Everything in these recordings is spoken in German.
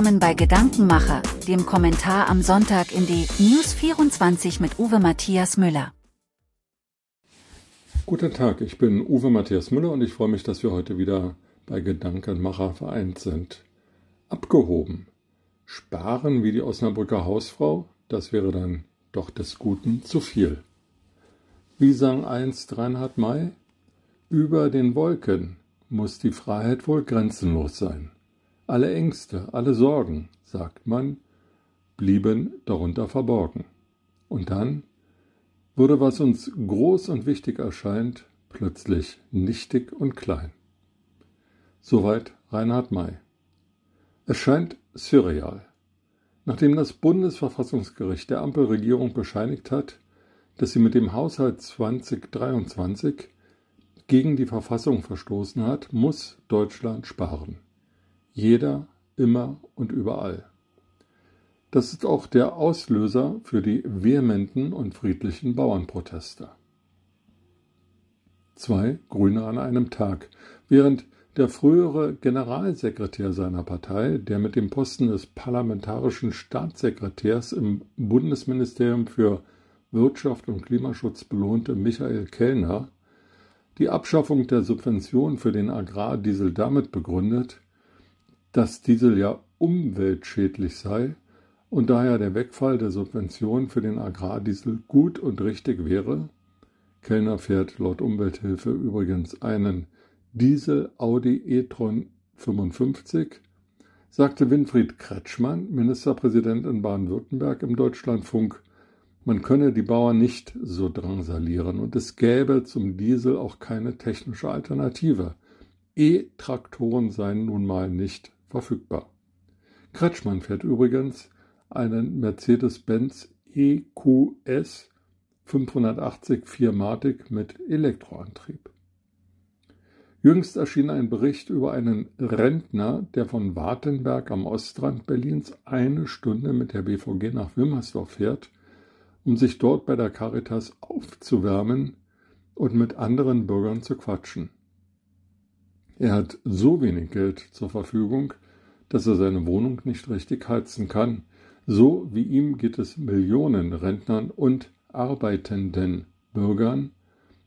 willkommen bei Gedankenmacher, dem Kommentar am Sonntag in die News 24 mit Uwe Matthias Müller. Guten Tag, ich bin Uwe Matthias Müller und ich freue mich, dass wir heute wieder bei Gedankenmacher vereint sind. Abgehoben. Sparen wie die Osnabrücker Hausfrau, das wäre dann doch des Guten zu viel. Wie sang einst Reinhard May? Über den Wolken muss die Freiheit wohl grenzenlos sein. Alle Ängste, alle Sorgen, sagt man, blieben darunter verborgen. Und dann wurde, was uns groß und wichtig erscheint, plötzlich nichtig und klein. Soweit Reinhard May. Es scheint surreal. Nachdem das Bundesverfassungsgericht der Ampelregierung bescheinigt hat, dass sie mit dem Haushalt 2023 gegen die Verfassung verstoßen hat, muss Deutschland sparen. Jeder, immer und überall. Das ist auch der Auslöser für die vehementen und friedlichen Bauernproteste. Zwei Grüne an einem Tag. Während der frühere Generalsekretär seiner Partei, der mit dem Posten des parlamentarischen Staatssekretärs im Bundesministerium für Wirtschaft und Klimaschutz belohnte Michael Kellner, die Abschaffung der Subvention für den Agrardiesel damit begründet, dass Diesel ja umweltschädlich sei und daher der Wegfall der Subvention für den Agrardiesel gut und richtig wäre. Kellner fährt laut Umwelthilfe übrigens einen Diesel Audi e-tron 55, sagte Winfried Kretschmann, Ministerpräsident in Baden-Württemberg im Deutschlandfunk, man könne die Bauern nicht so drangsalieren und es gäbe zum Diesel auch keine technische Alternative. E-Traktoren seien nun mal nicht verfügbar. Kretschmann fährt übrigens einen Mercedes-Benz EQS 580 4matic mit Elektroantrieb. Jüngst erschien ein Bericht über einen Rentner, der von Wartenberg am Ostrand Berlins eine Stunde mit der BVG nach Wilmersdorf fährt, um sich dort bei der Caritas aufzuwärmen und mit anderen Bürgern zu quatschen. Er hat so wenig Geld zur Verfügung, dass er seine Wohnung nicht richtig heizen kann. So wie ihm geht es Millionen Rentnern und arbeitenden Bürgern,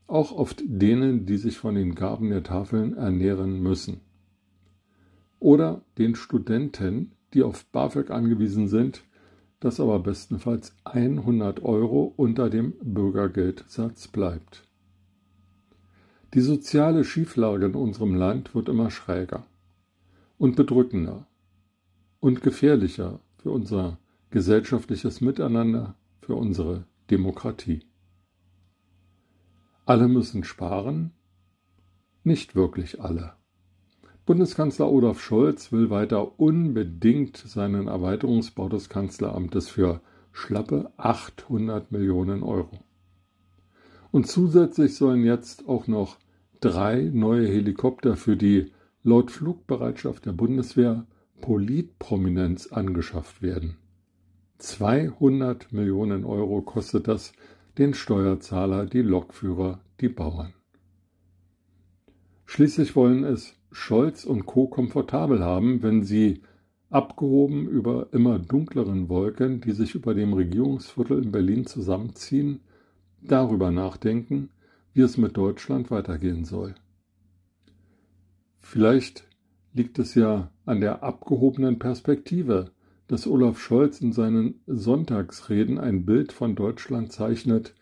auch oft denen, die sich von den Gaben der Tafeln ernähren müssen. Oder den Studenten, die auf BAföG angewiesen sind, das aber bestenfalls 100 Euro unter dem Bürgergeldsatz bleibt. Die soziale Schieflage in unserem Land wird immer schräger und bedrückender und gefährlicher für unser gesellschaftliches Miteinander, für unsere Demokratie. Alle müssen sparen? Nicht wirklich alle. Bundeskanzler Olaf Scholz will weiter unbedingt seinen Erweiterungsbau des Kanzleramtes für schlappe 800 Millionen Euro. Und zusätzlich sollen jetzt auch noch drei neue Helikopter für die laut Flugbereitschaft der Bundeswehr Politprominenz angeschafft werden. 200 Millionen Euro kostet das den Steuerzahler, die Lokführer, die Bauern. Schließlich wollen es Scholz und Co. komfortabel haben, wenn sie abgehoben über immer dunkleren Wolken, die sich über dem Regierungsviertel in Berlin zusammenziehen, darüber nachdenken, wie es mit Deutschland weitergehen soll. Vielleicht liegt es ja an der abgehobenen Perspektive, dass Olaf Scholz in seinen Sonntagsreden ein Bild von Deutschland zeichnet,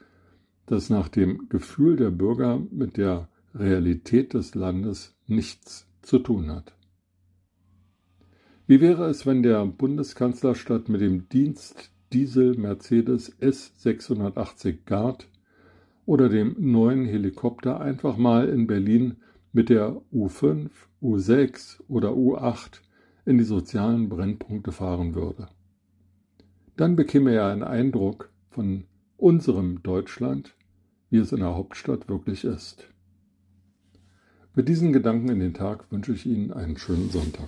das nach dem Gefühl der Bürger mit der Realität des Landes nichts zu tun hat. Wie wäre es, wenn der Bundeskanzler statt mit dem Dienst Diesel Mercedes S680 Guard oder dem neuen Helikopter einfach mal in Berlin mit der U5, U6 oder U8 in die sozialen Brennpunkte fahren würde. Dann bekäme er einen Eindruck von unserem Deutschland, wie es in der Hauptstadt wirklich ist. Mit diesen Gedanken in den Tag wünsche ich Ihnen einen schönen Sonntag.